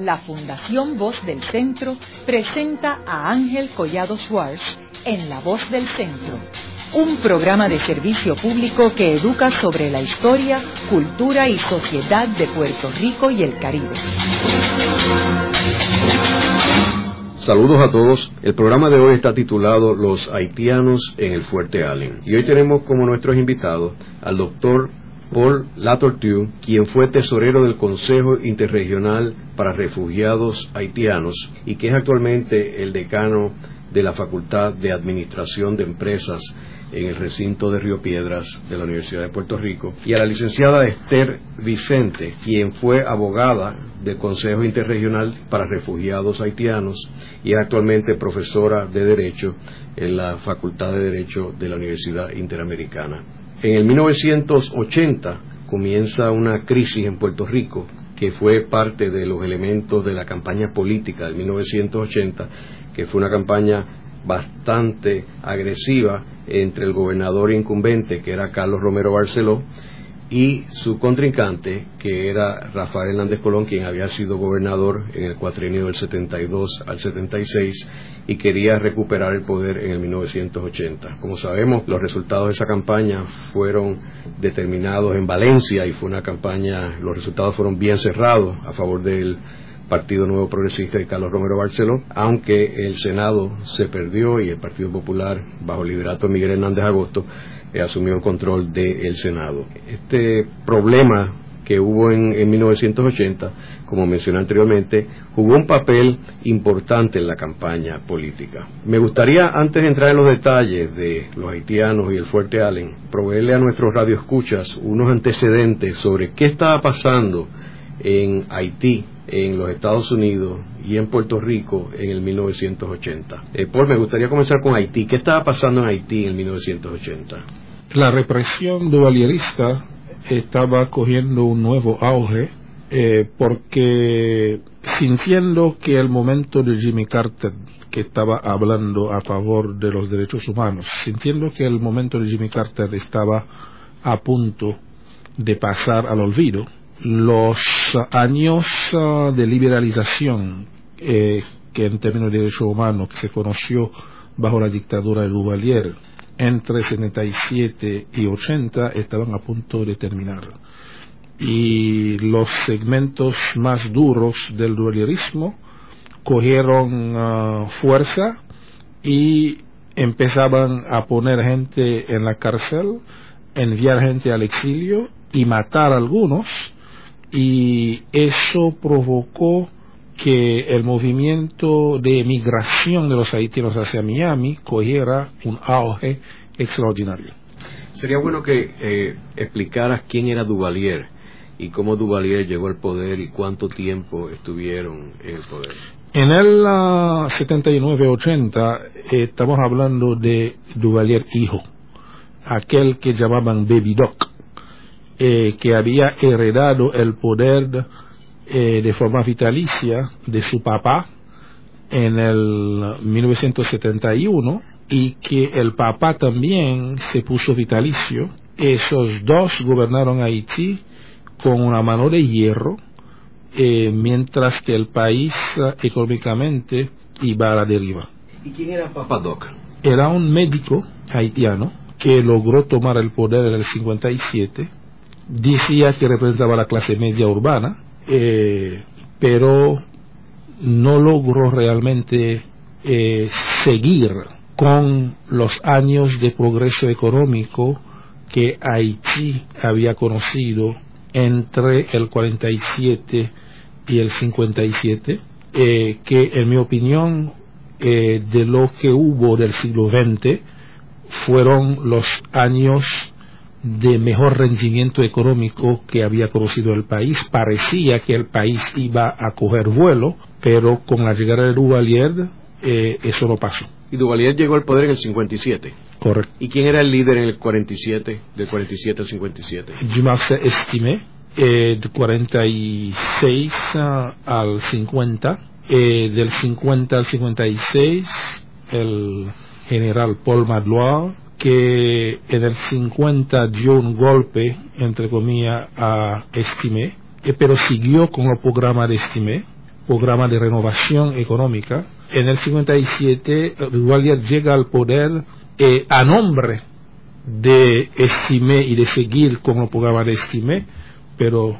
la Fundación Voz del Centro presenta a Ángel Collado Schwartz en La Voz del Centro, un programa de servicio público que educa sobre la historia, cultura y sociedad de Puerto Rico y el Caribe. Saludos a todos. El programa de hoy está titulado Los haitianos en el Fuerte Allen. Y hoy tenemos como nuestros invitados al doctor Paul Latortue, quien fue tesorero del Consejo Interregional para Refugiados Haitianos y que es actualmente el decano de la Facultad de Administración de Empresas en el recinto de Río Piedras de la Universidad de Puerto Rico, y a la licenciada Esther Vicente, quien fue abogada del Consejo Interregional para Refugiados Haitianos y es actualmente profesora de Derecho en la Facultad de Derecho de la Universidad Interamericana. En el 1980 comienza una crisis en Puerto Rico que fue parte de los elementos de la campaña política de 1980, que fue una campaña bastante agresiva entre el gobernador incumbente, que era Carlos Romero Barceló, y su contrincante, que era Rafael Hernández Colón, quien había sido gobernador en el cuatrienio del 72 al 76 y quería recuperar el poder en el 1980. Como sabemos, los resultados de esa campaña fueron determinados en Valencia y fue una campaña, los resultados fueron bien cerrados a favor del Partido Nuevo Progresista de Carlos Romero Barceló, aunque el Senado se perdió y el Partido Popular, bajo el liderato de Miguel Hernández Agosto, eh, asumió el control del Senado. Este problema que hubo en, 1980, como mencioné anteriormente, jugó un papel importante en la campaña política. Me gustaría, antes de entrar en los detalles de los haitianos y el Fuerte Allen, proveerle a nuestros radioescuchas unos antecedentes sobre qué estaba pasando en Haití, en los Estados Unidos y en Puerto Rico en el 1980. Eh, Paul, me gustaría comenzar con Haití. ¿Qué estaba pasando en Haití en el 1980? La represión dualierista estaba cogiendo un nuevo auge eh, porque sintiendo que el momento de Jimmy Carter que estaba hablando a favor de los derechos humanos, sintiendo que el momento de Jimmy Carter estaba a punto de pasar al olvido, los años ah, de liberalización eh, que en términos de derechos humanos que se conoció bajo la dictadura de Duvalier entre 77 y 80 estaban a punto de terminar. Y los segmentos más duros del dualierismo cogieron ah, fuerza y empezaban a poner gente en la cárcel, enviar gente al exilio y matar a algunos. Y eso provocó que el movimiento de migración de los haitianos hacia Miami cogiera un auge extraordinario. Sería bueno que eh, explicaras quién era Duvalier y cómo Duvalier llegó al poder y cuánto tiempo estuvieron en el poder. En el 79-80 eh, estamos hablando de Duvalier hijo, aquel que llamaban Baby Doc, eh, que había heredado el poder eh, de forma vitalicia de su papá en el 1971 y que el papá también se puso vitalicio. Esos dos gobernaron Haití con una mano de hierro, eh, mientras que el país económicamente iba a la deriva. ¿Y quién era Papa Doc? Era un médico haitiano que logró tomar el poder en el 57. Decía que representaba la clase media urbana eh, pero no logró realmente eh, seguir con los años de progreso económico que Haití había conocido entre el 47 y el 57, eh, que en mi opinión de lo que hubo del siglo XX fueron los años de mejor rendimiento económico que había conocido el país. Parecía que el país iba a coger vuelo, pero con la llegada de Duvalier eh, eso no pasó. Y Duvalier llegó al poder en el 57. Correcto. ¿Y quién era el líder en el 47, del 47 al 57? Dumas estimé, eh, de 46 uh, al 50, eh, del 50 al 56, el general Paul Madloire, que en el 50 dio un golpe, entre comillas, a Estimé, eh, pero siguió con el programa de Estimé. programa de renovación económica. En el 57, Duvalier llega al poder eh, a nombre de Estimé y de seguir con el programa de Estimé, pero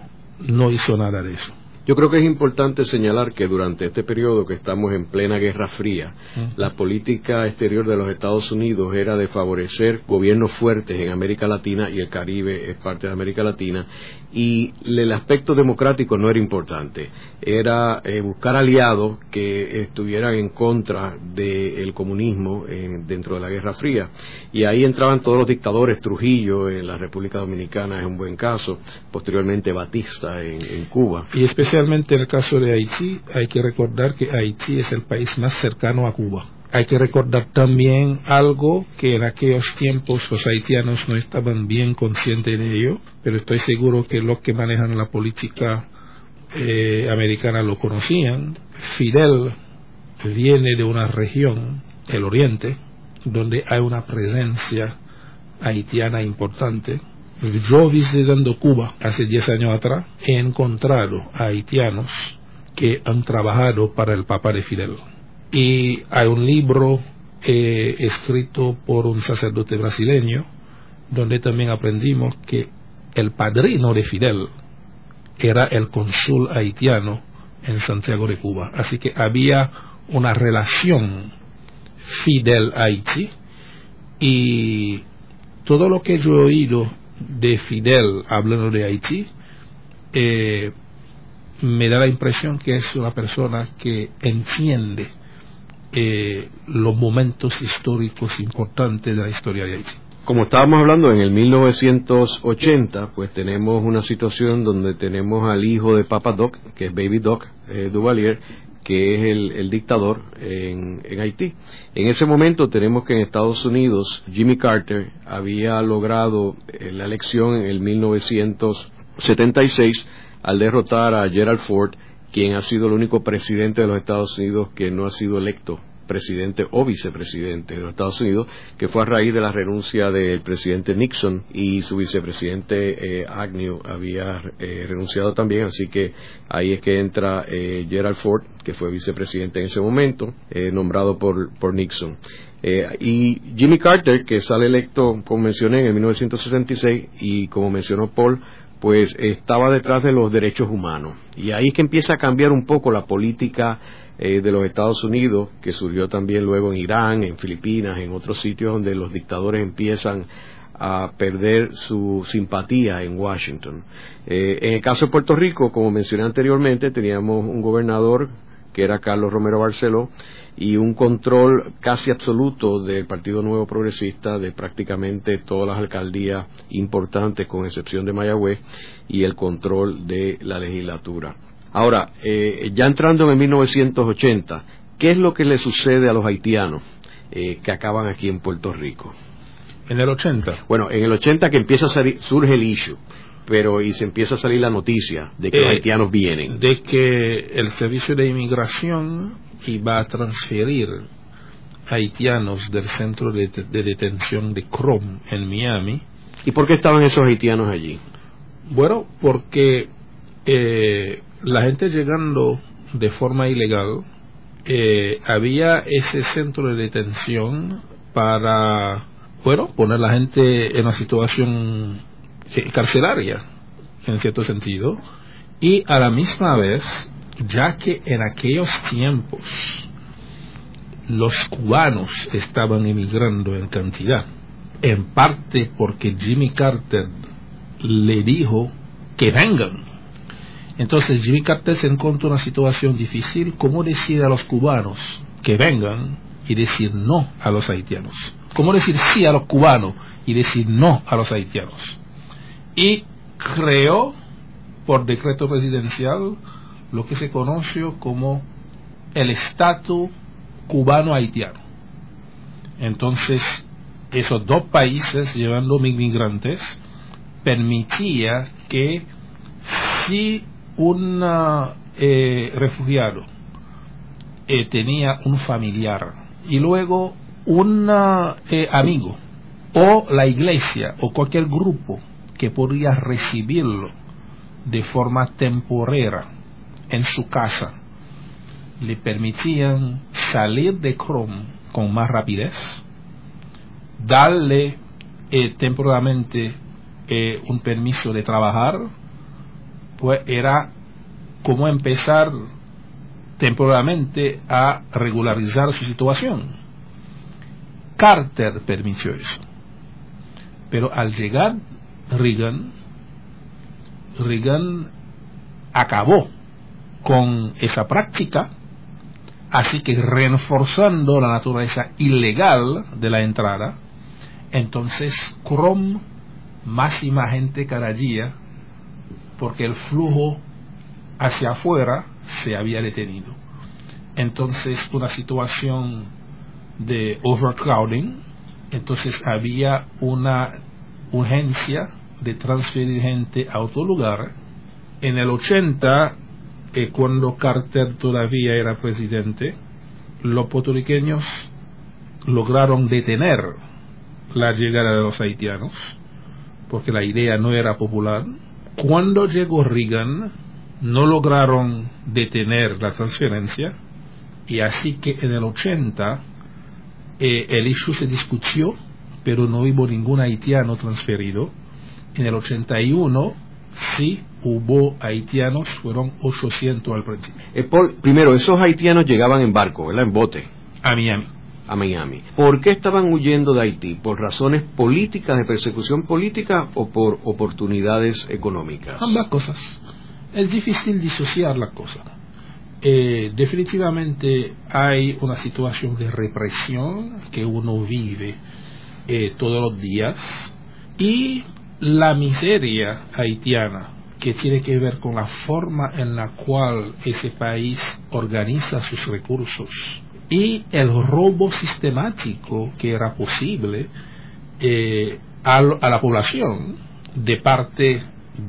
no hizo nada de eso. Yo creo que es importante señalar que durante este periodo que estamos en plena Guerra Fría, la política exterior de los Estados Unidos era de favorecer gobiernos fuertes en América Latina y el Caribe es parte de América Latina y el aspecto democrático no era importante, era eh, buscar aliados que estuvieran en contra del comunismo dentro de la Guerra Fría. Y ahí entraban todos los dictadores, Trujillo en la República Dominicana es un buen caso, posteriormente Batista en, Cuba. Y especialmente en el caso de Haití, hay que recordar que Haití es el país más cercano a Cuba hay que recordar también algo que en aquellos tiempos los haitianos no estaban bien conscientes de ello, pero estoy seguro que los que manejan la política eh, americana lo conocían. Fidel viene de una región, el Oriente, donde hay una presencia haitiana importante. Yo visitando Cuba hace 10 años atrás, he encontrado a haitianos que han trabajado para el Papa de Fidel y hay un libro escrito por un sacerdote brasileño donde también aprendimos que el padrino de Fidel era el cónsul haitiano en Santiago de Cuba. Así que había una relación Fidel-Haití y todo lo que yo he oído de Fidel hablando de Haití eh, me da la impresión que es una persona que entiende eh, los momentos históricos importantes de la historia de Haití. Como estábamos hablando en el 1980, pues tenemos una situación donde tenemos al hijo de Papa Doc, que es Baby Doc eh, Duvalier, que es el, dictador en, en, Haití. En ese momento tenemos que en Estados Unidos Jimmy Carter había logrado eh, la elección en el 1976 al derrotar a Gerald Ford quien ha sido el único presidente de los Estados Unidos que no ha sido electo presidente o vicepresidente de los Estados Unidos, que fue a raíz de la renuncia del presidente Nixon y su vicepresidente eh, Agnew había eh, renunciado también, así que ahí es que entra eh, Gerald Ford, que fue vicepresidente en ese momento, nombrado por, por Nixon. y Jimmy Carter, que sale electo, como mencioné, en el 1966, y como mencionó Paul, pues estaba detrás de los derechos humanos. Y ahí es que empieza a cambiar un poco la política eh, de los Estados Unidos, que surgió también luego en Irán, en Filipinas, en otros sitios donde los dictadores empiezan a perder su simpatía en Washington. Eh, en el caso de Puerto Rico, como mencioné anteriormente, teníamos un gobernador que era Carlos Romero Barceló, y un control casi absoluto del Partido Nuevo Progresista de prácticamente todas las alcaldías importantes, con excepción de Mayagüez, y el control de la legislatura. Ahora, eh, ya entrando en 1980, ¿qué es lo que le sucede a los haitianos eh, que acaban aquí en Puerto Rico? En el 80. Bueno, en el 80 que empieza a salir, surge el issue pero y se empieza a salir la noticia de que los eh, haitianos vienen. De que el servicio de inmigración iba a transferir haitianos del centro de, detención de Chrome en Miami. ¿Y por qué estaban esos haitianos allí? Bueno, porque eh, la gente llegando de forma ilegal, eh, había ese centro de detención para, bueno, poner a la gente en una situación eh, carcelaria, en cierto sentido, y a la misma vez, ya que en aquellos tiempos los cubanos estaban emigrando en cantidad, en parte porque Jimmy Carter le dijo que vengan. Entonces Jimmy Carter se encontró en una situación difícil, ¿cómo decir a los cubanos que vengan y decir no a los haitianos? ¿Cómo decir sí a los cubanos y decir no a los haitianos? y creó por decreto presidencial lo que se conoció como el estatus cubano-haitiano. Entonces, esos dos países llevando migrantes permitía que si un eh, refugiado eh, tenía un familiar y luego un eh, amigo o la iglesia o cualquier grupo que podría recibirlo de forma temporera en su casa le permitían salir de Chrome con más rapidez, darle eh, temporalmente eh, un permiso de trabajar, pues era como empezar temporalmente a regularizar su situación. Carter permitió eso. Pero al llegar Reagan, Reagan acabó con esa práctica, así que reforzando la naturaleza ilegal de la entrada, entonces Chrome más y gente cada día, porque el flujo hacia afuera se había detenido. Entonces, una situación de overcrowding, entonces había una urgencia de transferir gente a otro lugar. En el 80, eh, cuando Carter todavía era presidente, los puertorriqueños lograron detener la llegada de los haitianos, porque la idea no era popular. Cuando llegó Reagan, no lograron detener la transferencia, y así que en el 80 eh, el issue se discutió, pero no hubo ningún haitiano transferido. En el 81 sí hubo haitianos, fueron 800 al principio. Eh, primero, esos haitianos llegaban en barco, ¿verdad? En bote. A Miami. A Miami. ¿Por qué estaban huyendo de Haití? ¿Por razones políticas, de persecución política o por oportunidades económicas? Ambas cosas. Es difícil disociar la cosa. Eh, definitivamente hay una situación de represión que uno vive eh, todos los días y la miseria haitiana que tiene que ver con la forma en la cual ese país organiza sus recursos y el robo sistemático que era posible eh, a, la población de parte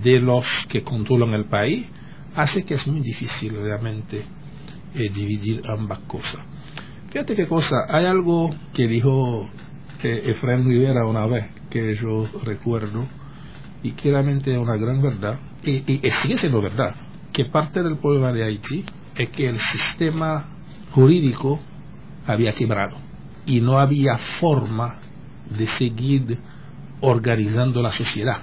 de los que controlan el país hace que es muy difícil realmente eh, dividir ambas cosas. Fíjate qué cosa, hay algo que dijo eh, Efraín Rivera una vez que yo recuerdo y claramente es una gran verdad y, y, sigue siendo verdad que parte del problema de Haití es que el sistema jurídico había quebrado y no había forma de seguir organizando la sociedad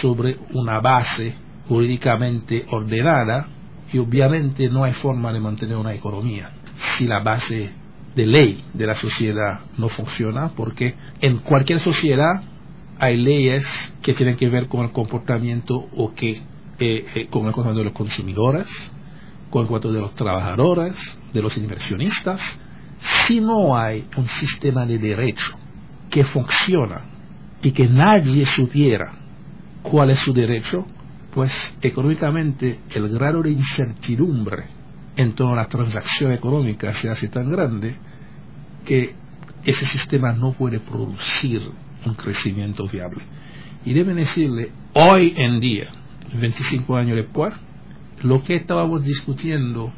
sobre una base jurídicamente ordenada y obviamente no hay forma de mantener una economía si la base de ley de la sociedad no funciona porque en cualquier sociedad hay leyes que tienen que ver con el comportamiento o que eh, eh, con el comportamiento de los consumidores, con el comportamiento de los trabajadores, de los inversionistas. Si no hay un sistema de derecho que funciona y que nadie supiera cuál es su derecho, pues económicamente el grado de incertidumbre en toda la transacción económica se hace tan grande que ese sistema no puede producir un crecimiento viable. Y deben decirle, hoy en día, 25 años después, lo que estábamos discutiendo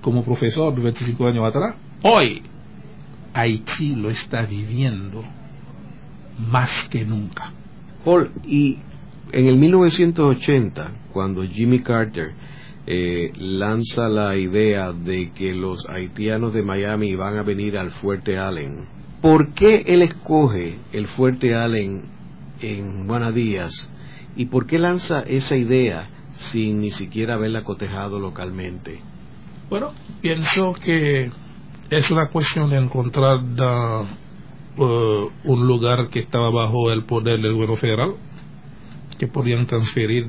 como profesor 25 años atrás, hoy Haití lo está viviendo más que nunca. Paul, y en el 1980, cuando Jimmy Carter eh, lanza la idea de que los haitianos de Miami van a venir al Fuerte Allen, ¿por qué él escoge el Fuerte Allen en Díaz y por qué lanza esa idea sin ni siquiera haberla cotejado localmente? Bueno, pienso que es una cuestión de encontrar uh, un lugar que estaba bajo el poder del gobierno federal, que podían transferir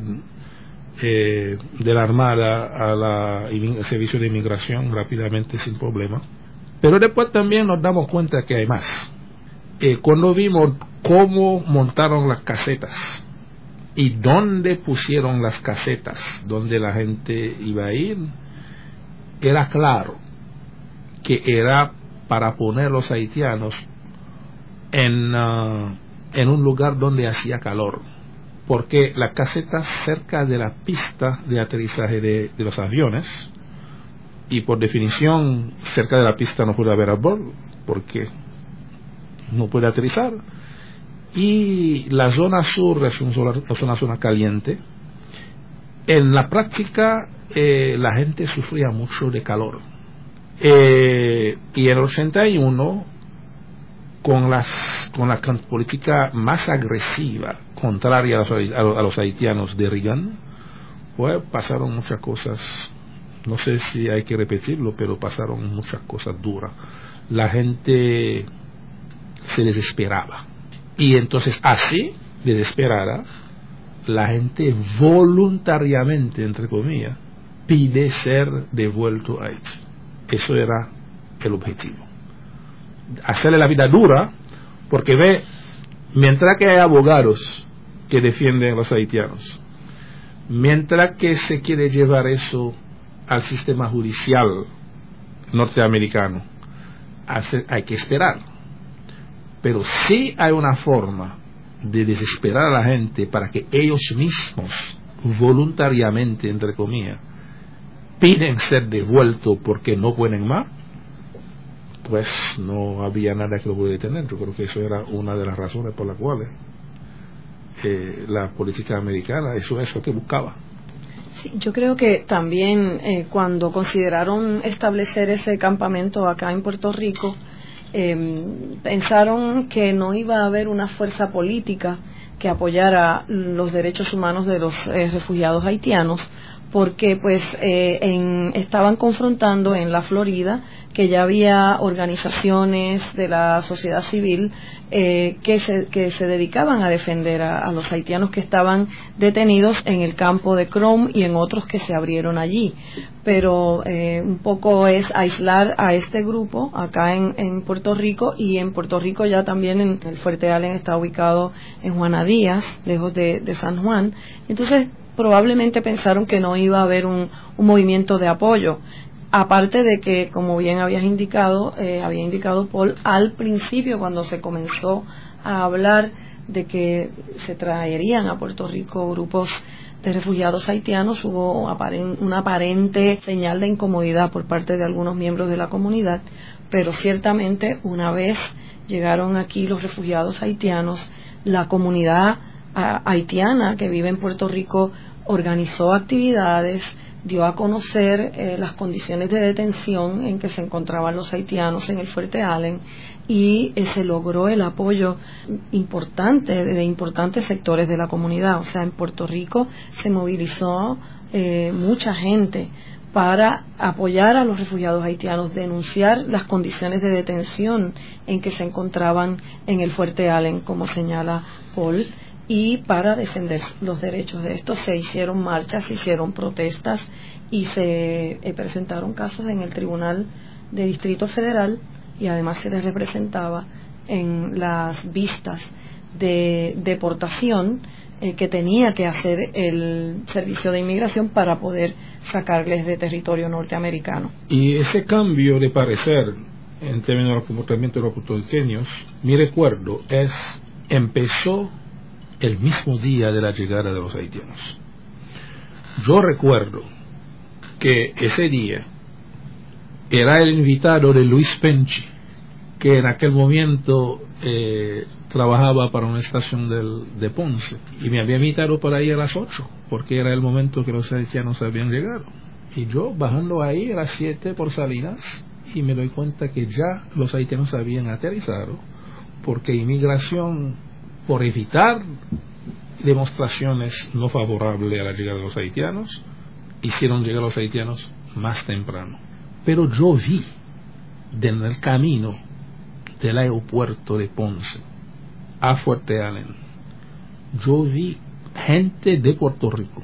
eh, de la Armada al servicio de inmigración rápidamente sin problema. Pero después también nos damos cuenta que hay más. Eh, cuando vimos cómo montaron las casetas y dónde pusieron las casetas, donde la gente iba a ir, era claro que era para poner los haitianos en, uh, en un lugar donde hacía calor porque la caseta cerca de la pista de aterrizaje de, los aviones y por definición cerca de la pista no puede haber árbol porque no puede aterrizar. Y la zona sur es una zona, caliente. En la práctica eh, la gente sufría mucho de calor. Eh, y en el 81, con, las, con la política más agresiva, contraria a los, haitianos de Reagan, pues pasaron muchas cosas, no sé si hay que repetirlo, pero pasaron muchas cosas duras. La gente se desesperaba. Y entonces así, desesperada, la gente voluntariamente, entre comillas, pide ser devuelto a Haití. Eso era el objetivo. Hacerle la vida dura, porque ve, mientras que hay abogados que defienden a los haitianos, mientras que se quiere llevar eso al sistema judicial norteamericano, hay que esperar. Pero sí hay una forma de desesperar a la gente para que ellos mismos, voluntariamente, entre comillas, piden ser devueltos porque no pueden más, pues no había nada que lo pudiera detener. Yo creo que eso era una de las razones por las cuales eh, la política americana, eso es lo que buscaba. Sí, yo creo que también eh, cuando consideraron establecer ese campamento acá en Puerto Rico, em, pensaron que no iba a haber una fuerza política que apoyara los derechos humanos de los eh, refugiados haitianos, porque pues eh, en, estaban confrontando en la Florida que ya había organizaciones de la sociedad civil eh, que, se, que se dedicaban a defender a, los haitianos que estaban detenidos en el campo de Chrome y en otros que se abrieron allí. Pero eh, un poco es aislar a este grupo acá en, en, Puerto Rico y en Puerto Rico ya también en el Fuerte Allen está ubicado en Juana Díaz, lejos de, de San Juan. Entonces probablemente pensaron que no iba a haber un, movimiento de apoyo. Aparte de que, como bien habías indicado, eh, había indicado Paul, al principio cuando se comenzó a hablar de que se traerían a Puerto Rico grupos de refugiados haitianos, hubo una aparente señal de incomodidad por parte de algunos miembros de la comunidad, pero ciertamente una vez llegaron aquí los refugiados haitianos, la comunidad haitiana que vive en Puerto Rico organizó actividades, dio a conocer eh, las condiciones de detención en que se encontraban los haitianos en el Fuerte Allen y eh, se logró el apoyo importante de importantes sectores de la comunidad. O sea, en Puerto Rico se movilizó eh, mucha gente para apoyar a los refugiados haitianos, denunciar las condiciones de detención en que se encontraban en el Fuerte Allen, como señala Paul y para defender los derechos de estos se hicieron marchas, se hicieron protestas y se eh, presentaron casos en el Tribunal de Distrito Federal y además se les representaba en las vistas de deportación eh, que tenía que hacer el servicio de inmigración para poder sacarles de territorio norteamericano. Y ese cambio de parecer en términos del comportamiento de los puertorriqueños, mi recuerdo es empezó el mismo día de la llegada de los haitianos. Yo recuerdo que ese día era el invitado de Luis Penchi, que en aquel momento eh, trabajaba para una estación de Ponce, y me había invitado para ir a las 8, porque era el momento que los haitianos habían llegado. Y yo bajando ahí a las 7 por Salinas, y me doy cuenta que ya los haitianos habían aterrizado, porque inmigración por evitar demostraciones no favorables a la llegada de los haitianos, hicieron llegar a los haitianos más temprano. Pero yo vi en el camino del aeropuerto de Ponce a Fuerte Allen, yo vi gente de Puerto Rico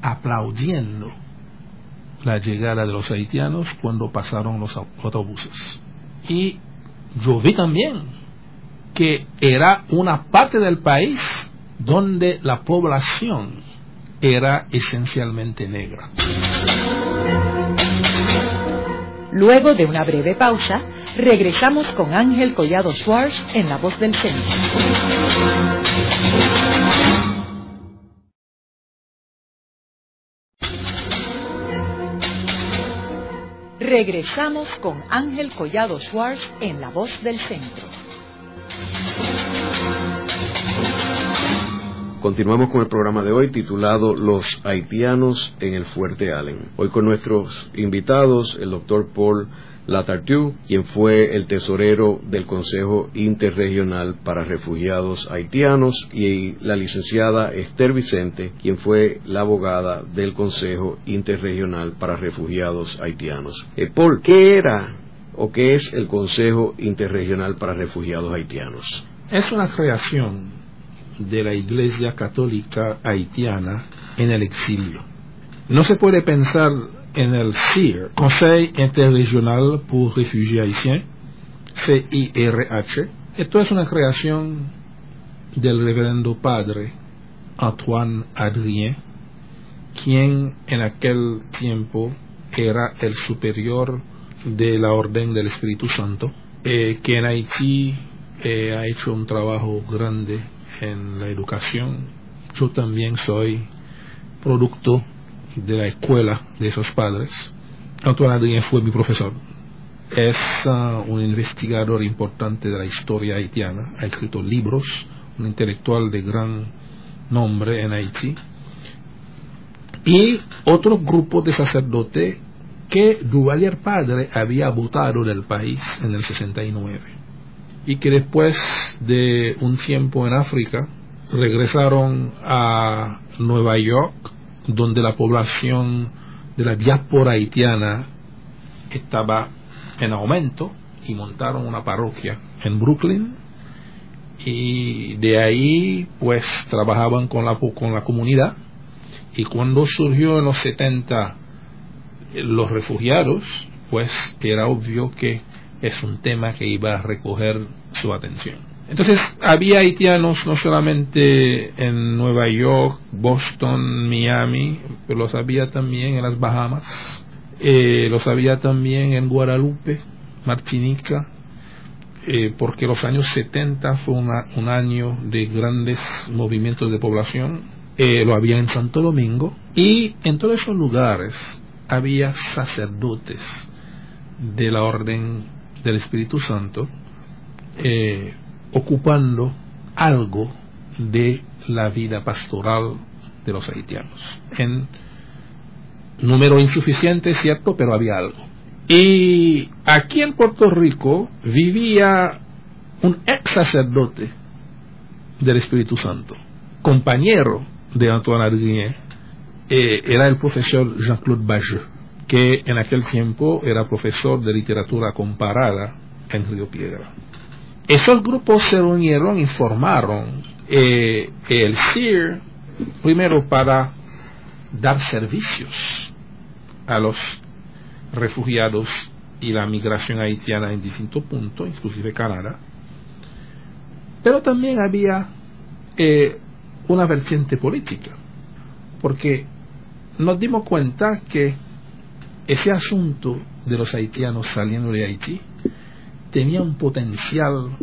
aplaudiendo la llegada de los haitianos cuando pasaron los autobuses. Y yo vi también que era una parte del país donde la población era esencialmente negra. Luego de una breve pausa, regresamos con Ángel Collado Schwartz en La Voz del Centro. Regresamos con Ángel Collado Schwartz en La Voz del Centro. Continuamos con el programa de hoy titulado Los haitianos en el Fuerte Allen. Hoy con nuestros invitados, el doctor Paul Latartu, quien fue el tesorero del Consejo Interregional para Refugiados Haitianos, y la licenciada Esther Vicente, quien fue la abogada del Consejo Interregional para Refugiados Haitianos. Eh, Paul, ¿qué era o qué es el Consejo Interregional para Refugiados Haitianos? Es una creación de la Iglesia Católica Haitiana en el exilio. No se puede pensar en el CIR, Conseil Interregional pour Réfugiés Haïtiens, CIRH. Esto es una creación del reverendo padre Antoine Adrien, quien en aquel tiempo era el superior de la Orden del Espíritu Santo, eh, que en Haití eh, ha hecho un trabajo grande en la educación. Yo también soy producto de la escuela de esos padres. Antoine Adrien fue mi profesor. Es uh, un investigador importante de la historia haitiana. Ha escrito libros, un intelectual de gran nombre en Haití. Y otro grupo de sacerdotes que Duvalier padre había votado del país en el 69 y que después de un tiempo en África regresaron a Nueva York donde la población de la diáspora haitiana estaba en aumento y montaron una parroquia en Brooklyn. Y de ahí pues trabajaban con la, con la comunidad. Y cuando surgió en los 70 los refugiados pues era obvio que es un tema que iba a recoger su atención. Entonces había haitianos no solamente en Nueva York, Boston, Miami, pero los había también en las Bahamas, eh, los había también en Guadalupe, Martinica, eh, porque los años 70 fue un año de grandes movimientos de población, eh, lo había en Santo Domingo, y en todos esos lugares había sacerdotes de la Orden del Espíritu Santo, eh, ocupando algo de la vida pastoral de los haitianos. En número insuficiente, cierto, pero había algo. Y aquí en Puerto Rico vivía un ex sacerdote del Espíritu Santo, compañero de Antoine Adrien, eh, era el profesor Jean-Claude Bajeux, que en aquel tiempo era profesor de literatura comparada en Río Piedra. Esos grupos se reunieron y formaron eh, el CIR, primero para dar servicios a los refugiados y la migración haitiana en distintos puntos, inclusive Canadá, pero también había eh, una vertiente política, porque nos dimos cuenta que ese asunto de los haitianos saliendo de Haití tenía un potencial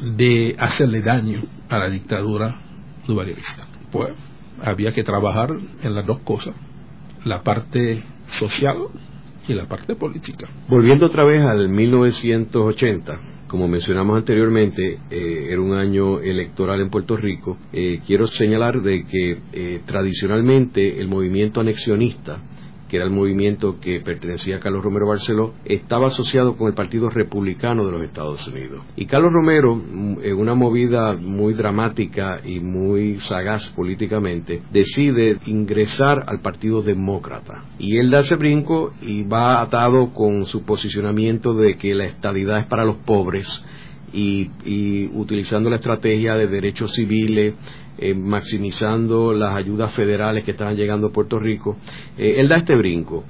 de hacerle daño a la dictadura duvalierista. Pues había que trabajar en las dos cosas, la parte social y la parte política. Volviendo otra vez al 1980, como mencionamos anteriormente, eh, era un año electoral en Puerto Rico. Eh, quiero señalar de que eh, tradicionalmente el movimiento anexionista que era el movimiento que pertenecía a Carlos Romero Barceló, estaba asociado con el Partido Republicano de los Estados Unidos. Y Carlos Romero, mm, en una movida muy dramática y muy sagaz políticamente, decide ingresar al Partido Demócrata. Y él da ese brinco y va atado con su posicionamiento de que la estabilidad es para los pobres y, y utilizando la estrategia de derechos civiles, eh, maximizando las ayudas federales que estaban llegando a Puerto Rico. Eh, él da este brinco.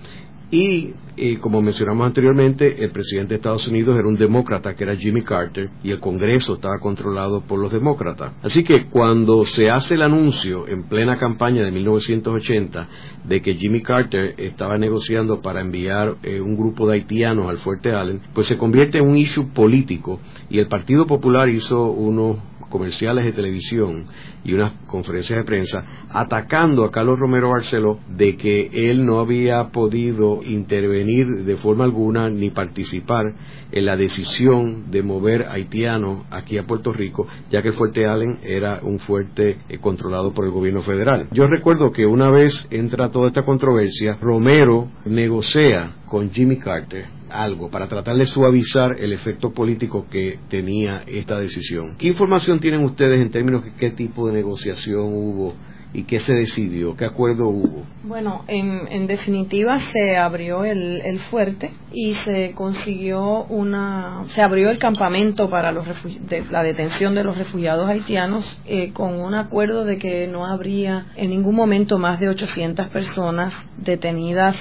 Y, eh, como mencionamos anteriormente, el presidente de Estados Unidos era un demócrata, que era Jimmy Carter, y el Congreso estaba controlado por los demócratas. Así que cuando se hace el anuncio en plena campaña de 1980 de que Jimmy Carter estaba negociando para enviar un grupo de haitianos al Fuerte Allen, pues se convierte en un issue político y el Partido Popular hizo unos comerciales de televisión y unas conferencias de prensa atacando a Carlos Romero Barceló de que él no había podido intervenir de forma alguna ni participar en la decisión de mover haitianos aquí a Puerto Rico, ya que el fuerte Allen era un fuerte eh, controlado por el gobierno federal. Yo recuerdo que una vez entra toda esta controversia, Romero negocia con Jimmy Carter algo para tratar de suavizar el efecto político que tenía esta decisión. ¿Qué información tienen ustedes en términos de qué tipo de negociación hubo y qué se decidió, qué acuerdo hubo? Bueno, en, definitiva se abrió el, fuerte y se consiguió una, se abrió el campamento para los la detención de los refugiados haitianos eh, con un acuerdo de que no habría en ningún momento más de 800 personas detenidas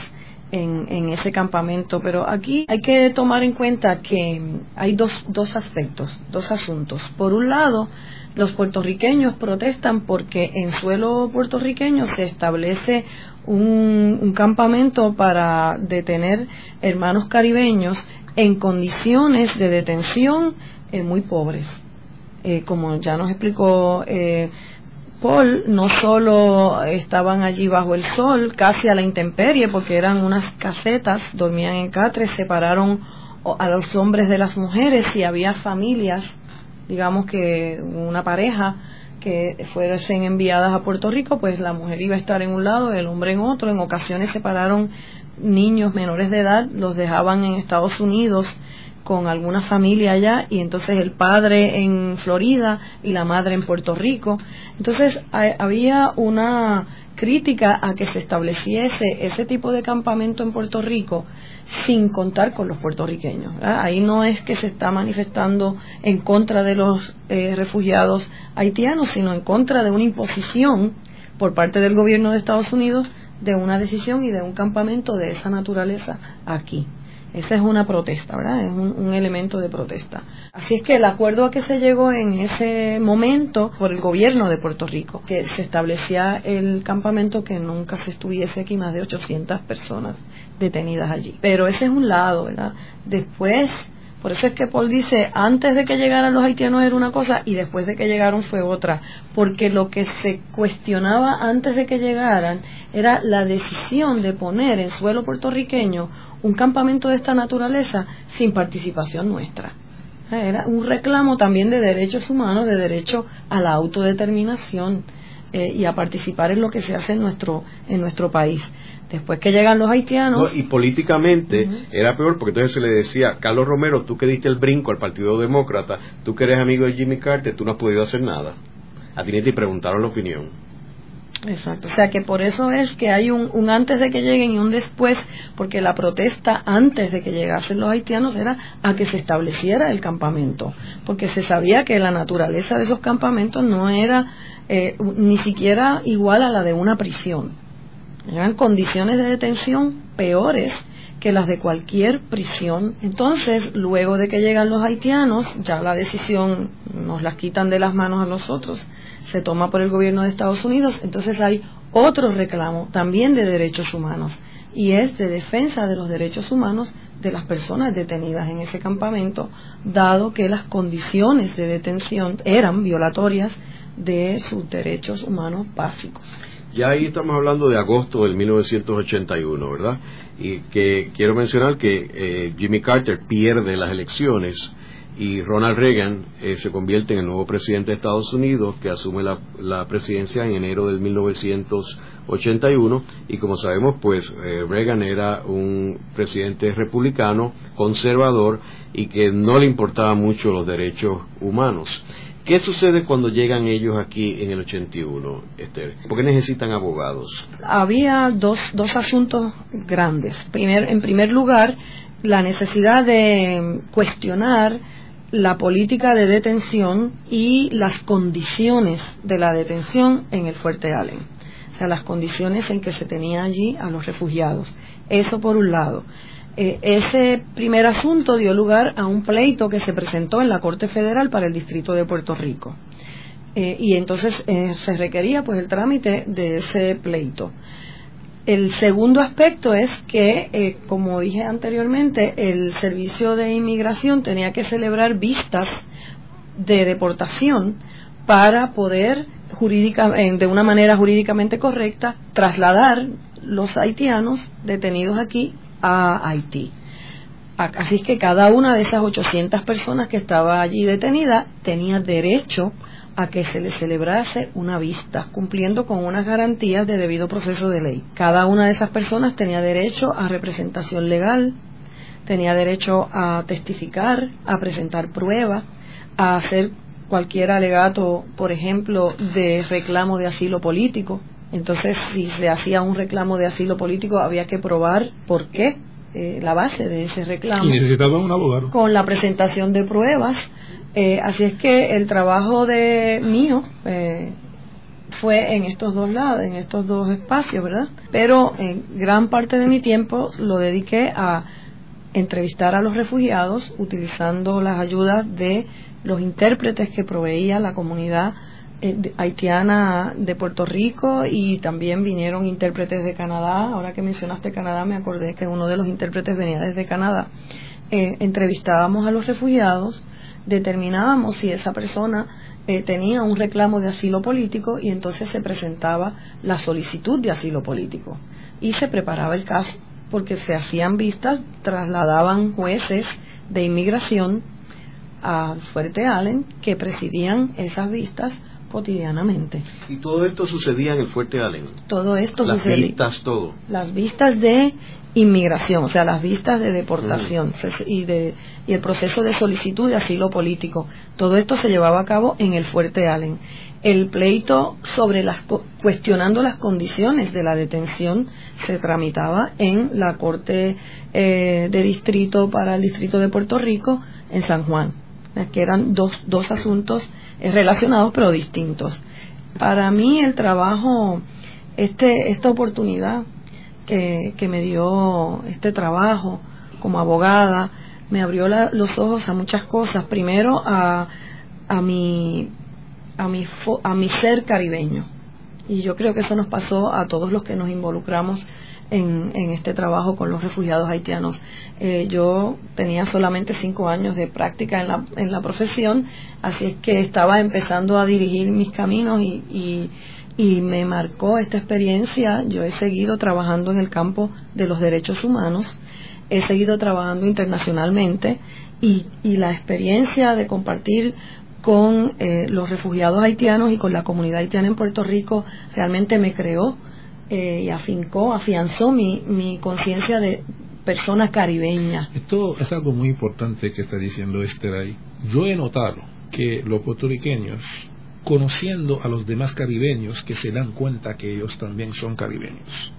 en, ese campamento, pero aquí hay que tomar en cuenta que hay dos, dos aspectos, dos asuntos. Por un lado, los puertorriqueños protestan porque en suelo puertorriqueño se establece un, campamento para detener hermanos caribeños en condiciones de detención eh, muy pobres. Eh, como ya nos explicó eh, No solo estaban allí bajo el sol, casi a la intemperie, porque eran unas casetas, dormían en catres, separaron a los hombres de las mujeres y había familias, digamos que una pareja que fuesen enviadas a Puerto Rico, pues la mujer iba a estar en un lado, el hombre en otro, en ocasiones separaron niños menores de edad, los dejaban en Estados Unidos con alguna familia allá y entonces el padre en Florida y la madre en Puerto Rico. Entonces había una crítica a que se estableciese ese tipo de campamento en Puerto Rico sin contar con los puertorriqueños. Ahí no es que se está manifestando en contra de los eh, refugiados haitianos, sino en contra de una imposición por parte del gobierno de Estados Unidos de una decisión y de un campamento de esa naturaleza aquí. Esa es una protesta, ¿verdad? Es un, elemento de protesta. Así es que el acuerdo a que se llegó en ese momento por el gobierno de Puerto Rico, que se establecía el campamento que nunca se estuviese aquí más de 800 personas detenidas allí. Pero ese es un lado, ¿verdad? Después por eso es que Paul dice, antes de que llegaran los haitianos era una cosa y después de que llegaron fue otra, porque lo que se cuestionaba antes de que llegaran era la decisión de poner en suelo puertorriqueño un campamento de esta naturaleza sin participación nuestra. Era un reclamo también de derechos humanos, de derecho a la autodeterminación eh, y a participar en lo que se hace en nuestro país. Después que llegan los haitianos. y políticamente era peor porque entonces se le decía, Carlos Romero, tú que diste el brinco al Partido Demócrata, tú que eres amigo de Jimmy Carter, tú no has podido hacer nada. A ti ni te preguntaron la opinión. Exacto. O sea que por eso es que hay un, antes de que lleguen y un después, porque la protesta antes de que llegasen los haitianos era a que se estableciera el campamento, porque se sabía que la naturaleza de esos campamentos no era eh, ni siquiera igual a la de una prisión. Eran condiciones de detención peores que las de cualquier prisión. Entonces, luego de que llegan los haitianos, ya la decisión nos las quitan de las manos a nosotros se toma por el gobierno de Estados Unidos, entonces hay otro reclamo también de derechos humanos y es de defensa de los derechos humanos de las personas detenidas en ese campamento, dado que las condiciones de detención eran violatorias de sus derechos humanos básicos. Ya ahí estamos hablando de agosto del 1981, ¿verdad? Y que quiero mencionar que eh, Jimmy Carter pierde las elecciones y Ronald Reagan eh, se convierte en el nuevo presidente de Estados Unidos que asume la, presidencia en enero del 1981 y como sabemos pues eh, Reagan era un presidente republicano conservador y que no le importaba mucho los derechos humanos. ¿Qué sucede cuando llegan ellos aquí en el 81, Esther? ¿Por qué necesitan abogados? Había dos, dos asuntos grandes. Primer, en primer lugar, la necesidad de cuestionar la política de detención y las condiciones de la detención en el Fuerte Allen. O sea, las condiciones en que se tenía allí a los refugiados. Eso por un lado. Eh, ese primer asunto dio lugar a un pleito que se presentó en la Corte Federal para el Distrito de Puerto Rico. Eh, y entonces eh, se requería pues el trámite de ese pleito. El segundo aspecto es que, como dije anteriormente, el Servicio de Inmigración tenía que celebrar vistas de deportación para poder eh, de una manera jurídicamente correcta trasladar los haitianos detenidos aquí a Haití. Así es que cada una de esas 800 personas que estaba allí detenida tenía derecho a que se le celebrase una vista, cumpliendo con unas garantías de debido proceso de ley. Cada una de esas personas tenía derecho a representación legal, tenía derecho a testificar, a presentar pruebas, a hacer cualquier alegato, por ejemplo, de reclamo de asilo político. Entonces, si se hacía un reclamo de asilo político, había que probar por qué, eh, la base de ese reclamo. Y necesitaba un abogado. Con la presentación de pruebas. Eh, así es que el trabajo de mío eh, fue en estos dos lados, en estos dos espacios, ¿verdad? Pero gran parte de mi tiempo lo dediqué a entrevistar a los refugiados utilizando las ayudas de los intérpretes que proveía la comunidad haitiana de Puerto Rico y también vinieron intérpretes de Canadá. Ahora que mencionaste Canadá, me acordé que uno de los intérpretes venía desde Canadá. Eh, entrevistábamos a los refugiados, determinábamos si esa persona eh, tenía un reclamo de asilo político y entonces se presentaba la solicitud de asilo político y se preparaba el caso porque se hacían vistas, trasladaban jueces de inmigración al Fuerte Allen que presidían esas vistas cotidianamente. ¿Y todo esto sucedía en el Fuerte Allen? Todo esto las sucedía. vistas, todo. Las vistas de inmigración, o sea, las vistas de deportación y, de, y el proceso de solicitud de asilo político. Todo esto se llevaba a cabo en el Fuerte Allen. El pleito sobre las cuestionando las condiciones de la detención se tramitaba en la Corte eh, de Distrito para el Distrito de Puerto Rico en San Juan, que eran dos, dos asuntos eh, relacionados pero distintos. Para mí el trabajo, este, esta oportunidad que, que me dio este trabajo como abogada, me abrió los ojos a muchas cosas. Primero a, a mi a mi, a mi ser caribeño. Y yo creo que eso nos pasó a todos los que nos involucramos en, este trabajo con los refugiados haitianos. Eh, yo tenía solamente cinco años de práctica en la, en la profesión, así es que estaba empezando a dirigir mis caminos y, y, y me marcó esta experiencia. Yo he seguido trabajando en el campo de los derechos humanos, he seguido trabajando internacionalmente y, y la experiencia de compartir con eh, los refugiados haitianos y con la comunidad haitiana en Puerto Rico realmente me creó eh, y afincó, afianzó mi, mi conciencia de persona caribeña. Esto es algo muy importante que está diciendo Esther ahí. Yo he notado que los puertorriqueños, conociendo a los demás caribeños, que se dan cuenta que ellos también son caribeños.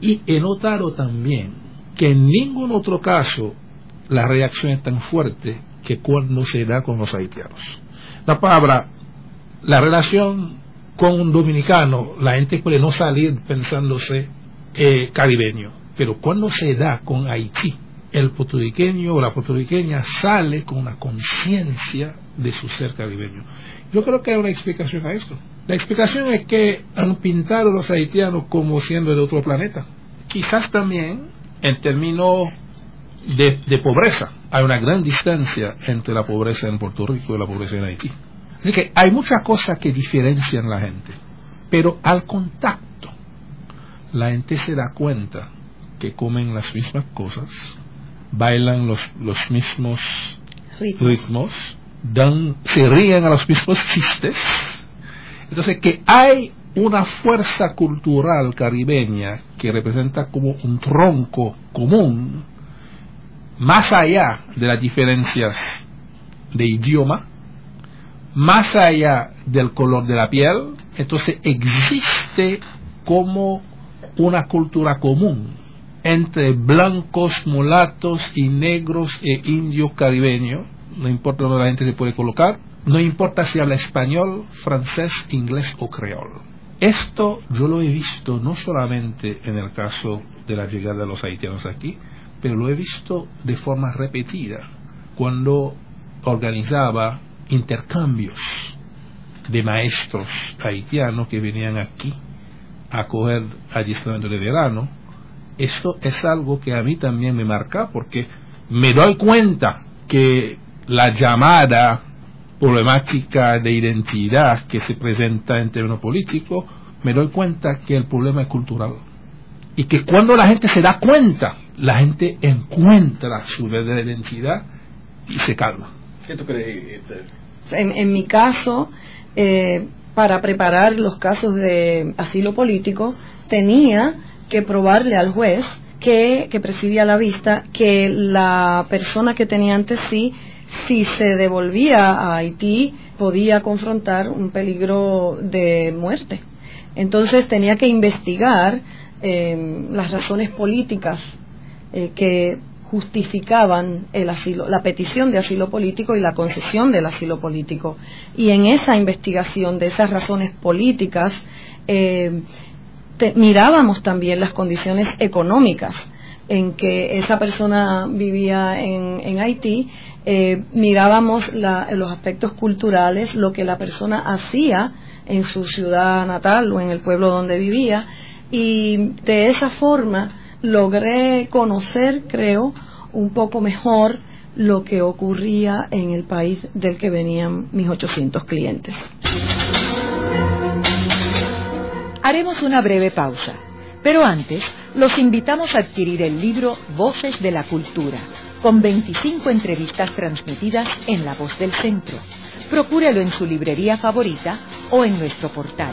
Y he notado también que en ningún otro caso la reacción es tan fuerte que cuando se da con los haitianos. La palabra, la relación con un dominicano, la gente puede no salir pensándose eh, caribeño, pero cuando se da con Haití, el puertorriqueño o la puertorriqueña sale con una conciencia de su ser caribeño. Yo creo que hay una explicación a esto. La explicación es que han pintado a los haitianos como siendo de otro planeta. Quizás también en términos de, pobreza. Hay una gran distancia entre la pobreza en Puerto Rico y la pobreza en Haití. Así que hay muchas cosas que diferencian a la gente, pero al contacto la gente se da cuenta que comen las mismas cosas, bailan los, los mismos ritmos, dan, se ríen a los mismos chistes. Entonces que hay una fuerza cultural caribeña que representa como un tronco común más allá de las diferencias de idioma, más allá del color de la piel, entonces existe como una cultura común entre blancos, mulatos y negros e indios caribeños, no importa dónde la gente se puede colocar, no importa si habla español, francés, inglés o creol. Esto yo lo he visto no solamente en el caso de la llegada de los haitianos aquí, pero lo he visto de forma repetida cuando organizaba intercambios de maestros haitianos que venían aquí a coger adiestramiento de verano. Esto es algo que a mí también me marca porque me doy cuenta que la llamada problemática de identidad que se presenta en términos políticos, me doy cuenta que el problema es cultural. Y que cuando la gente se da cuenta la gente encuentra su verdadera identidad y se calma. ¿Qué tú crees? En, mi caso, eh, para preparar los casos de asilo político, tenía que probarle al juez que, que presidía la vista que la persona que tenía ante sí, si se devolvía a Haití, podía confrontar un peligro de muerte. Entonces tenía que investigar eh, las razones políticas eh, que justificaban el asilo, la petición de asilo político y la concesión del asilo político. Y en esa investigación de esas razones políticas eh, mirábamos también las condiciones económicas en que esa persona vivía en, Haití, eh, mirábamos los aspectos culturales, lo que la persona hacía en su ciudad natal o en el pueblo donde vivía, y de esa forma logré conocer, creo, un poco mejor lo que ocurría en el país del que venían mis 800 clientes. Haremos una breve pausa, pero antes los invitamos a adquirir el libro Voces de la Cultura, con 25 entrevistas transmitidas en La Voz del Centro. Procúrelo en su librería favorita o en nuestro portal.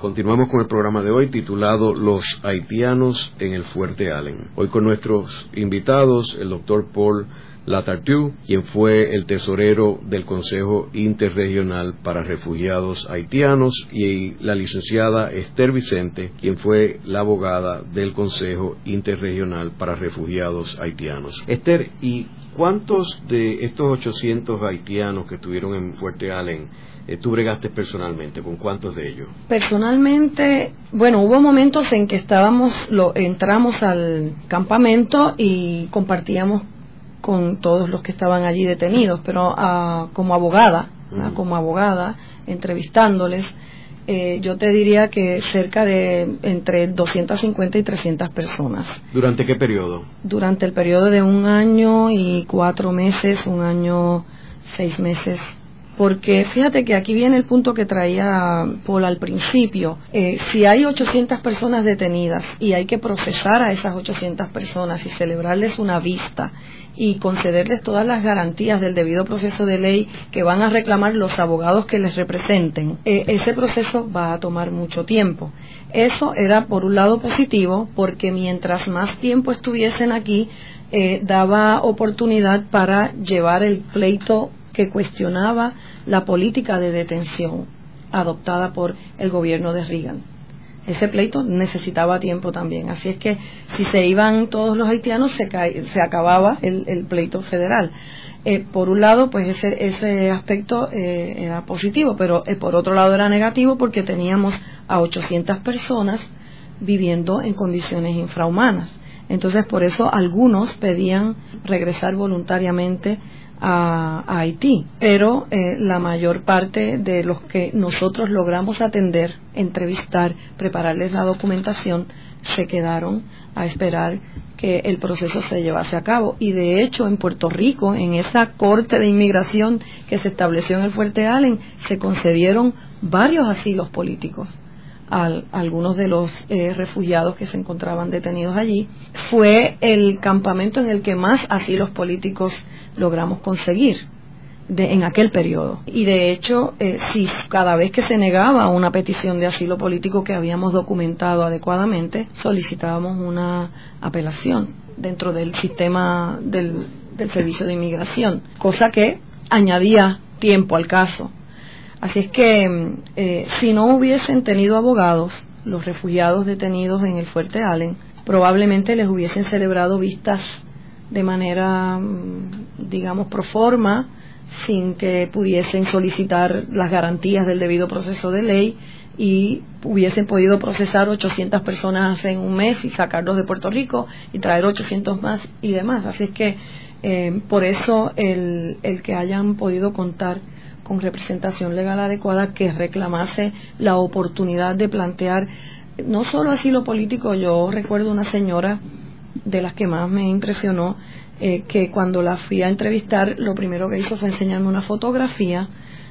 Continuamos con el programa de hoy titulado Los haitianos en el Fuerte Allen. Hoy con nuestros invitados, el doctor Paul Latartu, quien fue el tesorero del Consejo Interregional para Refugiados Haitianos, y la licenciada Esther Vicente, quien fue la abogada del Consejo Interregional para Refugiados Haitianos. Esther, ¿y cuántos de estos 800 haitianos que estuvieron en Fuerte Allen eh, tú bregaste personalmente? ¿Con cuántos de ellos? Personalmente, bueno, hubo momentos en que estábamos, lo, entramos al campamento y compartíamos con todos los que estaban allí detenidos, pero ah, como abogada, como abogada, entrevistándoles, eh, yo te diría que cerca de entre 250 y 300 personas. ¿Durante qué periodo? Durante el periodo de un año y cuatro meses, un año, seis meses porque fíjate que aquí viene el punto que traía Paul al principio. Eh, si hay 800 personas detenidas y hay que procesar a esas 800 personas y celebrarles una vista y concederles todas las garantías del debido proceso de ley que van a reclamar los abogados que les representen, eh, ese proceso va a tomar mucho tiempo. Eso era por un lado positivo porque mientras más tiempo estuviesen aquí, eh, daba oportunidad para llevar el pleito que cuestionaba la política de detención adoptada por el gobierno de Reagan. Ese pleito necesitaba tiempo también. Así es que si se iban todos los haitianos, se, se acababa el, pleito federal. Eh, por un lado, pues ese, ese aspecto eh, era positivo, pero eh, por otro lado era negativo porque teníamos a 800 personas viviendo en condiciones infrahumanas. Entonces, por eso algunos pedían regresar voluntariamente a, Haití, pero eh, la mayor parte de los que nosotros logramos atender, entrevistar, prepararles la documentación, se quedaron a esperar que el proceso se llevase a cabo. Y de hecho, en Puerto Rico, en esa corte de inmigración que se estableció en el Fuerte Allen, se concedieron varios asilos políticos a algunos de los eh, refugiados que se encontraban detenidos allí. Fue el campamento en el que más asilos políticos logramos conseguir de, en aquel periodo. Y de hecho, eh, si cada vez que se negaba una petición de asilo político que habíamos documentado adecuadamente, solicitábamos una apelación dentro del sistema del, del servicio de inmigración, cosa que añadía tiempo al caso. Así es que eh, si no hubiesen tenido abogados, los refugiados detenidos en el Fuerte Allen, probablemente les hubiesen celebrado vistas de manera, mm, digamos, pro forma, sin que pudiesen solicitar las garantías del debido proceso de ley y hubiesen podido procesar 800 personas en un mes y sacarlos de Puerto Rico y traer 800 más y demás. Así es que Eh, por eso el, el que hayan podido contar con representación legal adecuada que reclamase la oportunidad de plantear no solo asilo político, yo recuerdo una señora de las que más me impresionó, eh, que cuando la fui a entrevistar, lo primero que hizo fue enseñarme una fotografía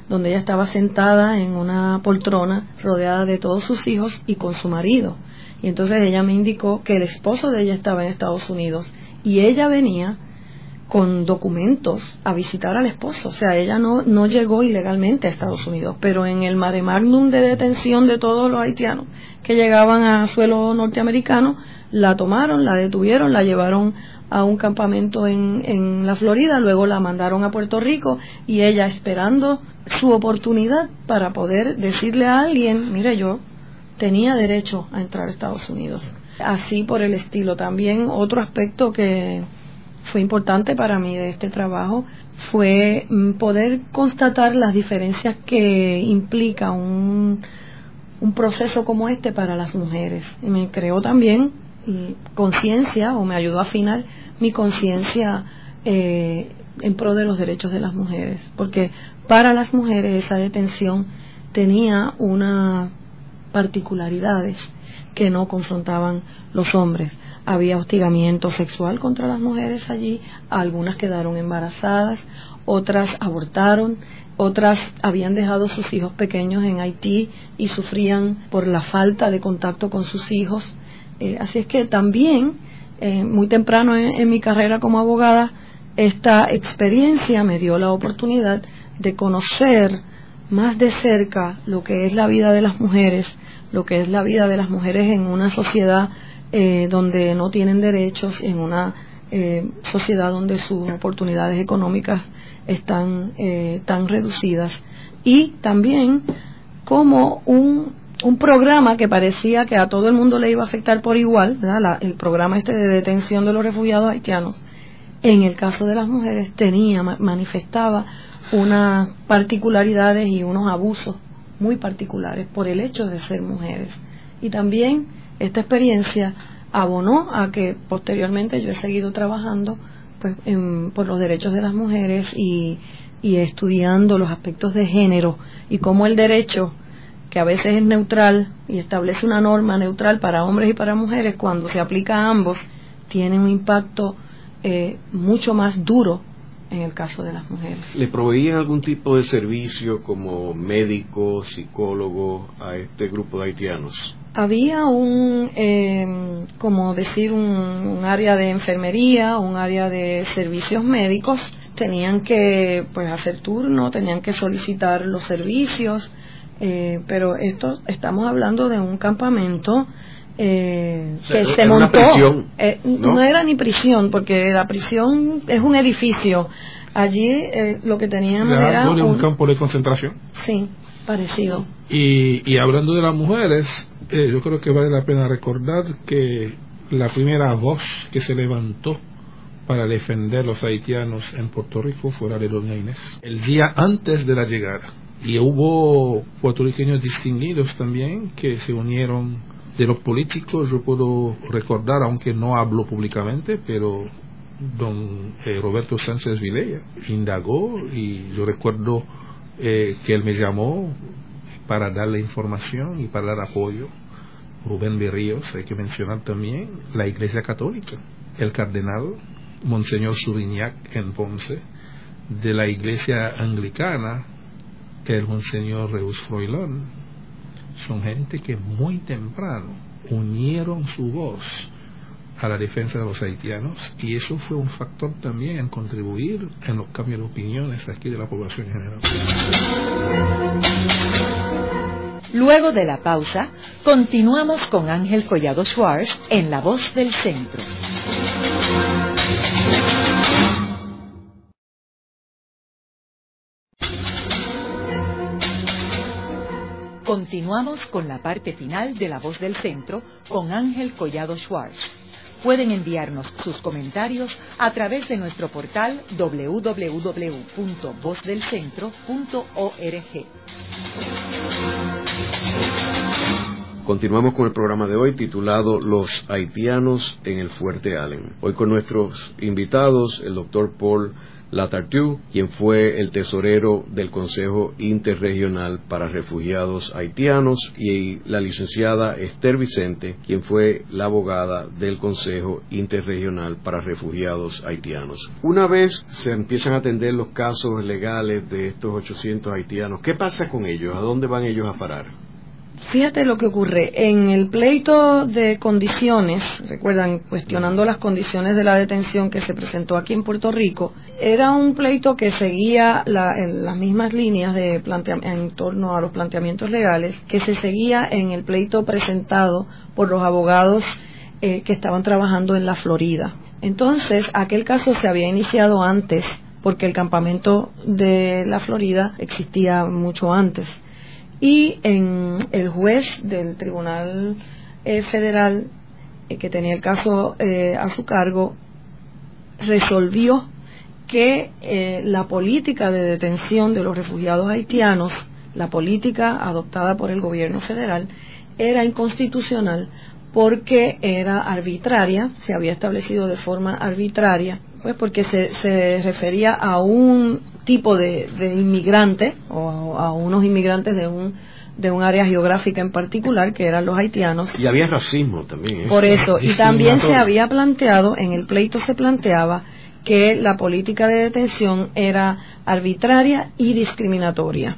donde ella estaba sentada en una poltrona rodeada de todos sus hijos y con su marido. Y entonces ella me indicó que el esposo de ella estaba en Estados Unidos y ella venía con documentos a visitar al esposo. O sea, ella no, no llegó ilegalmente a Estados Unidos, pero en el mare magnum de detención de todos los haitianos que llegaban a suelo norteamericano, la tomaron, la detuvieron, la llevaron a un campamento en, en la Florida, luego la mandaron a Puerto Rico y ella esperando su oportunidad para poder decirle a alguien, mire yo tenía derecho a entrar a Estados Unidos. Así por el estilo. También otro aspecto que fue importante para mí de este trabajo fue mm, poder constatar las diferencias que implica un, un proceso como este para las mujeres. me creó también conciencia o me ayudó a afinar mi conciencia eh, en pro de los derechos de las mujeres, porque para las mujeres esa detención tenía unas particularidades que no confrontaban los hombres. Había hostigamiento sexual contra las mujeres allí, algunas quedaron embarazadas, otras abortaron, otras habían dejado sus hijos pequeños en Haití y sufrían por la falta de contacto con sus hijos. Eh, así es que también, eh, muy temprano en, mi carrera como abogada, esta experiencia me dio la oportunidad de conocer más de cerca lo que es la vida de las mujeres, lo que es la vida de las mujeres en una sociedad eh, donde no tienen derechos, en una sociedad donde sus oportunidades económicas están tan reducidas. Y también como un un programa que parecía que a todo el mundo le iba a afectar por igual, el programa este de detención de los refugiados haitianos, en el caso de las mujeres tenía, manifestaba unas particularidades y unos abusos muy particulares por el hecho de ser mujeres. Y también esta experiencia abonó a que posteriormente yo he seguido trabajando pues, por los derechos de las mujeres y, y estudiando los aspectos de género y cómo el derecho que a veces es neutral y establece una norma neutral para hombres y para mujeres, cuando se aplica a ambos, tiene un impacto eh, mucho más duro en el caso de las mujeres. ¿Le proveían algún tipo de servicio como médico, psicólogo a este grupo de haitianos? Había un, em, como decir, un, un, área de enfermería, un área de servicios médicos. Tenían que, pues, hacer turno, tenían que solicitar los servicios eh, pero esto estamos hablando de un campamento eh, que se montó. Eh, ¿no? era ni prisión, porque la prisión es un edificio. Allí eh, lo que teníamos era un, campo de concentración. Sí, parecido. Y, y hablando de las mujeres, yo creo que vale la pena recordar que la primera voz que se levantó para defender los haitianos en Puerto Rico fue la de Doña Inés, el día antes de la llegada y hubo puertorriqueños distinguidos también que se unieron de los políticos. Yo puedo recordar, aunque no hablo públicamente, pero don eh, Roberto Sánchez Vilella indagó y yo recuerdo eh, que él me llamó para darle información y para dar apoyo. Rubén Berríos, hay que mencionar también la Iglesia Católica, el cardenal Monseñor Suriñac en Ponce, de la Iglesia Anglicana, que el Monseñor Reus Froilón, son gente que muy temprano unieron su voz a la defensa de los haitianos y eso fue un factor también en contribuir en los cambios de opiniones aquí de la población en general. Luego de la pausa, continuamos con Ángel Collado Schwartz en La Voz del Centro. Continuamos con la parte final de La Voz del Centro con Ángel Collado Schwartz. Pueden enviarnos sus comentarios a través de nuestro portal www.vozdelcentro.org. Continuamos con el programa de hoy titulado Los haitianos en el Fuerte Allen. Hoy con nuestros invitados, el doctor Paul Latartu, quien fue el tesorero del Consejo Interregional para Refugiados Haitianos, y la licenciada Esther Vicente, quien fue la abogada del Consejo Interregional para Refugiados Haitianos. Una vez se empiezan a atender los casos legales de estos 800 haitianos, ¿qué pasa con ellos? ¿A dónde van ellos a parar? Fíjate lo que ocurre. En el pleito de condiciones, recuerdan, cuestionando las condiciones de la detención que se presentó aquí en Puerto Rico, era un pleito que seguía las mismas líneas de en torno a los planteamientos legales que se seguía en el pleito presentado por los abogados eh, que estaban trabajando en la Florida. Entonces, aquel caso se había iniciado antes porque el campamento de la Florida existía mucho antes y en el juez del Tribunal eh, Federal eh, que tenía el caso eh, a su cargo resolvió que la política de detención de los refugiados haitianos, la política adoptada por el gobierno federal, era inconstitucional porque era arbitraria, se había establecido de forma arbitraria pues porque se, se refería a un tipo de, de inmigrante o a, unos inmigrantes de un de un área geográfica en particular que eran los haitianos. Y había racismo también por eso. Y también se había planteado en el pleito se planteaba que la política de detención era arbitraria y discriminatoria.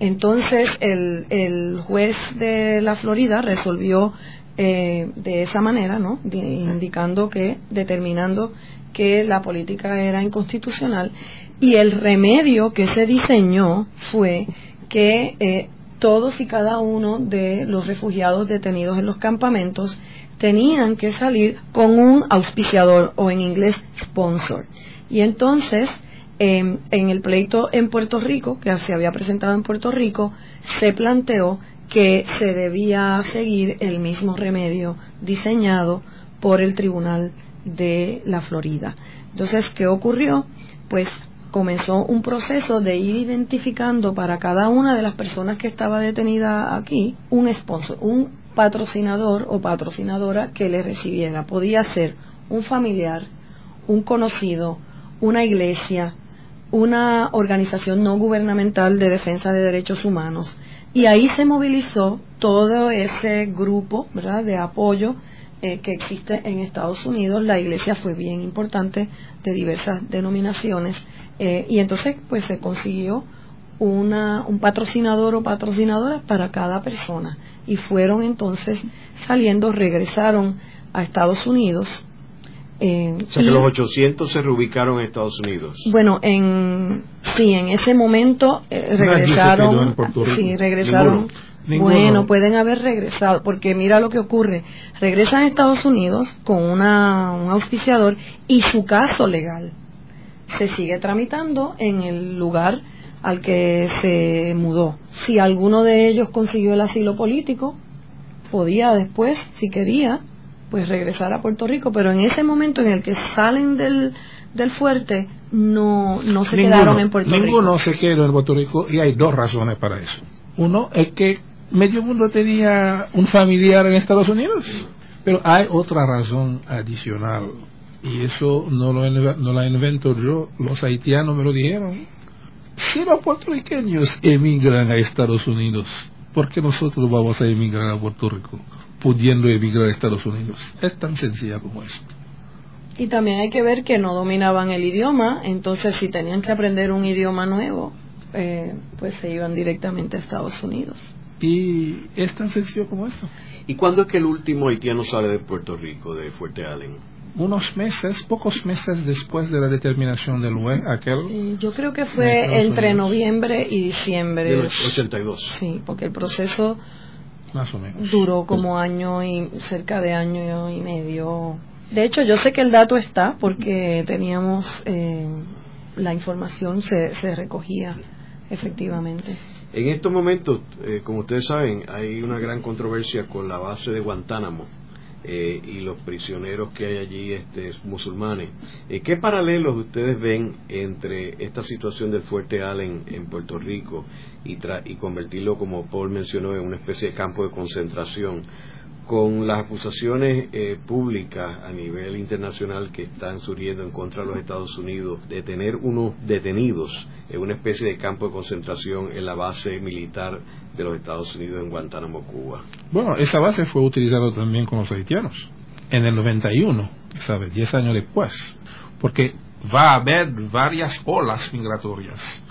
Entonces el, el juez de la Florida resolvió eh, de esa manera, ¿no? indicando que, determinando que la política era inconstitucional y el remedio que se diseñó fue que eh, todos y cada uno de los refugiados detenidos en los campamentos tenían que salir con un auspiciador o en inglés sponsor. Y entonces, em, en el pleito en Puerto Rico, que se había presentado en Puerto Rico, se planteó que se debía seguir el mismo remedio diseñado por el Tribunal de la Florida. Entonces, ¿qué ocurrió? Pues comenzó un proceso de ir identificando para cada una de las personas que estaba detenida aquí un sponsor, un patrocinador o patrocinadora que le recibiera. Podía ser un familiar, un conocido, una iglesia, una organización no gubernamental de defensa de derechos humanos. Y ahí se movilizó todo ese grupo ¿verdad? de apoyo eh, que existe en Estados Unidos. La iglesia fue bien importante de diversas denominaciones eh, y entonces pues se consiguió una, un patrocinador o patrocinadora para cada persona y fueron entonces saliendo, regresaron a Estados Unidos. Eh, o sea que los 800 se reubicaron en Estados Unidos. Bueno, en sí, en ese momento regresaron, sí, regresaron bueno, pueden haber regresado, porque mira lo que ocurre. Regresan a Estados Unidos con una, un auspiciador y su caso legal se sigue tramitando en el lugar al que se mudó. Si alguno de ellos consiguió el asilo político, podía después, si quería, pues regresar a Puerto Rico, pero en ese momento en el que salen del, del fuerte, no, no se quedaron en Puerto Rico. Ninguno se quedó en Puerto Rico y hay dos razones para eso. Uno es que medio mundo tenía un familiar en Estados Unidos. Pero hay otra razón adicional, y eso no, lo, no la invento yo, los haitianos me lo dijeron. Si los puertorriqueños emigran a Estados Unidos, ¿por qué nosotros vamos a emigrar a Puerto Rico, pudiendo emigrar a Estados Unidos? Es tan sencilla como eso. Y también hay que ver que no dominaban el idioma, entonces si tenían que aprender un idioma nuevo, eh, pues se iban directamente a Estados Unidos. Y es tan sencillo como eso. ¿Y cuándo es que el último haitiano sale de Puerto Rico, de Fuerte Allen? Unos meses, pocos meses después de la determinación del UE, aquel. yo creo que fue entre noviembre y diciembre. Del 82. Sí, porque el proceso más o menos. duró como año y cerca de año y medio. De hecho, yo sé que el dato está porque teníamos eh, la información se, se recogía efectivamente. En estos momentos, eh, como ustedes saben, hay una gran controversia con la base de Guantánamo eh, y los prisioneros que hay allí este, musulmanes. Eh, ¿Qué paralelos ustedes ven entre esta situación del Fuerte Allen en Puerto Rico y, y convertirlo, como Paul mencionó, en una especie de campo de concentración? con las acusaciones eh, públicas a nivel internacional que están surgiendo en contra de los Estados Unidos de tener unos detenidos en una especie de campo de concentración en la base militar de los Estados Unidos en Guantánamo, Cuba. Bueno, esa base fue utilizada también con los haitianos en el 91, ¿sabes? Diez años después, porque va a haber varias olas migratorias.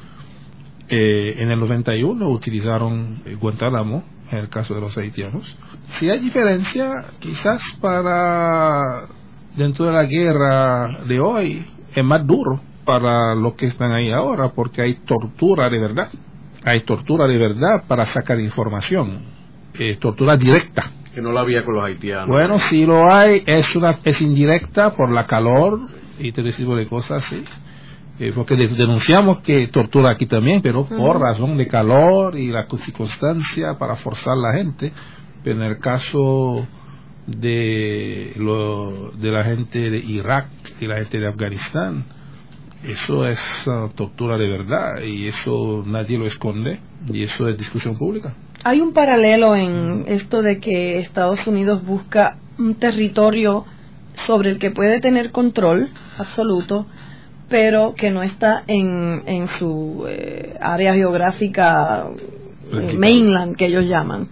Eh, en el 91 utilizaron Guantánamo en el caso de los haitianos. Si hay diferencia, quizás para dentro de la guerra de hoy es más duro para los que están ahí ahora porque hay tortura de verdad. Hay tortura de verdad para sacar información. Es tortura directa. Que no la había con los haitianos. Bueno, si lo hay, es, una, es indirecta por la calor y todo ese tipo de cosas, sí. Eh, porque denunciamos que tortura aquí también, pero por razón de calor y la circunstancia para forzar a la gente. Pero en el caso de, lo, de la gente de Irak y la gente de Afganistán, eso es uh, tortura de verdad y eso nadie lo esconde y eso es discusión pública. Hay un paralelo en esto de que Estados Unidos busca un territorio sobre el que puede tener control absoluto pero que no está en, en su eh, área geográfica eh, mainland, que ellos llaman.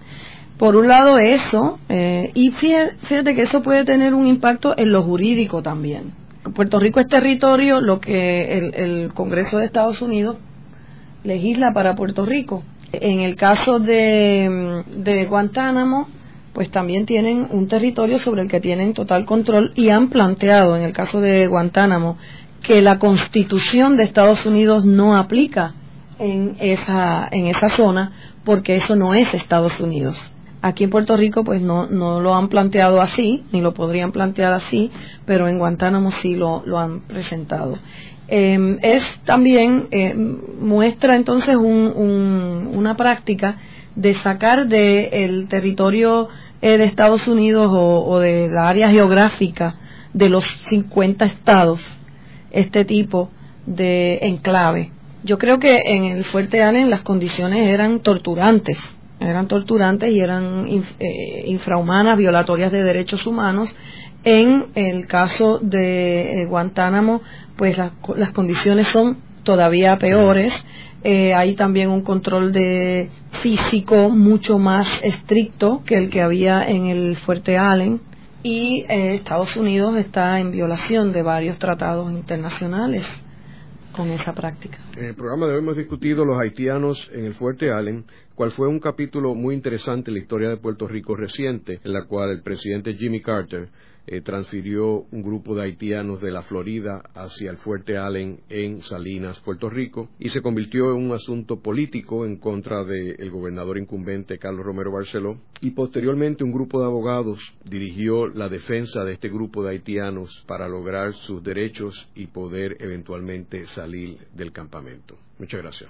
Por un lado eso, eh, y fíjate que eso puede tener un impacto en lo jurídico también. Puerto Rico es territorio, lo que el, Congreso de Estados Unidos legisla para Puerto Rico. En el caso de, de Guantánamo, pues también tienen un territorio sobre el que tienen total control y han planteado, en el caso de Guantánamo, que la constitución de Estados Unidos no aplica en esa, en esa zona porque eso no es Estados Unidos. Aquí en Puerto Rico pues no, no lo han planteado así, ni lo podrían plantear así, pero en Guantánamo sí lo, lo han presentado. Em, es también, eh, muestra entonces un, una práctica de sacar del territorio eh, de Estados Unidos o, o de la área geográfica de los 50 estados este tipo de enclave. Yo creo que en el Fuerte Allen las condiciones eran torturantes, eran torturantes y eran eh, infrahumanas, violatorias de derechos humanos. En el caso de eh, Guantánamo, pues las condiciones son todavía peores. Eh, hay también un control de físico mucho más estricto que el que había en el Fuerte Allen y Estados Unidos está en violación de varios tratados internacionales con esa práctica. En el programa de hoy hemos discutido los haitianos en el Fuerte Allen, cual fue un capítulo muy interesante en la historia de Puerto Rico reciente, en la cual el presidente Jimmy Carter eh, transfirió un grupo de haitianos de la Florida hacia el Fuerte Allen en Salinas, Puerto Rico, y se convirtió en un asunto político en contra del gobernador incumbente Carlos Romero Barceló. Y posteriormente un grupo de abogados dirigió la defensa de este grupo de haitianos para lograr sus derechos y poder eventualmente salir del campamento. Muchas gracias.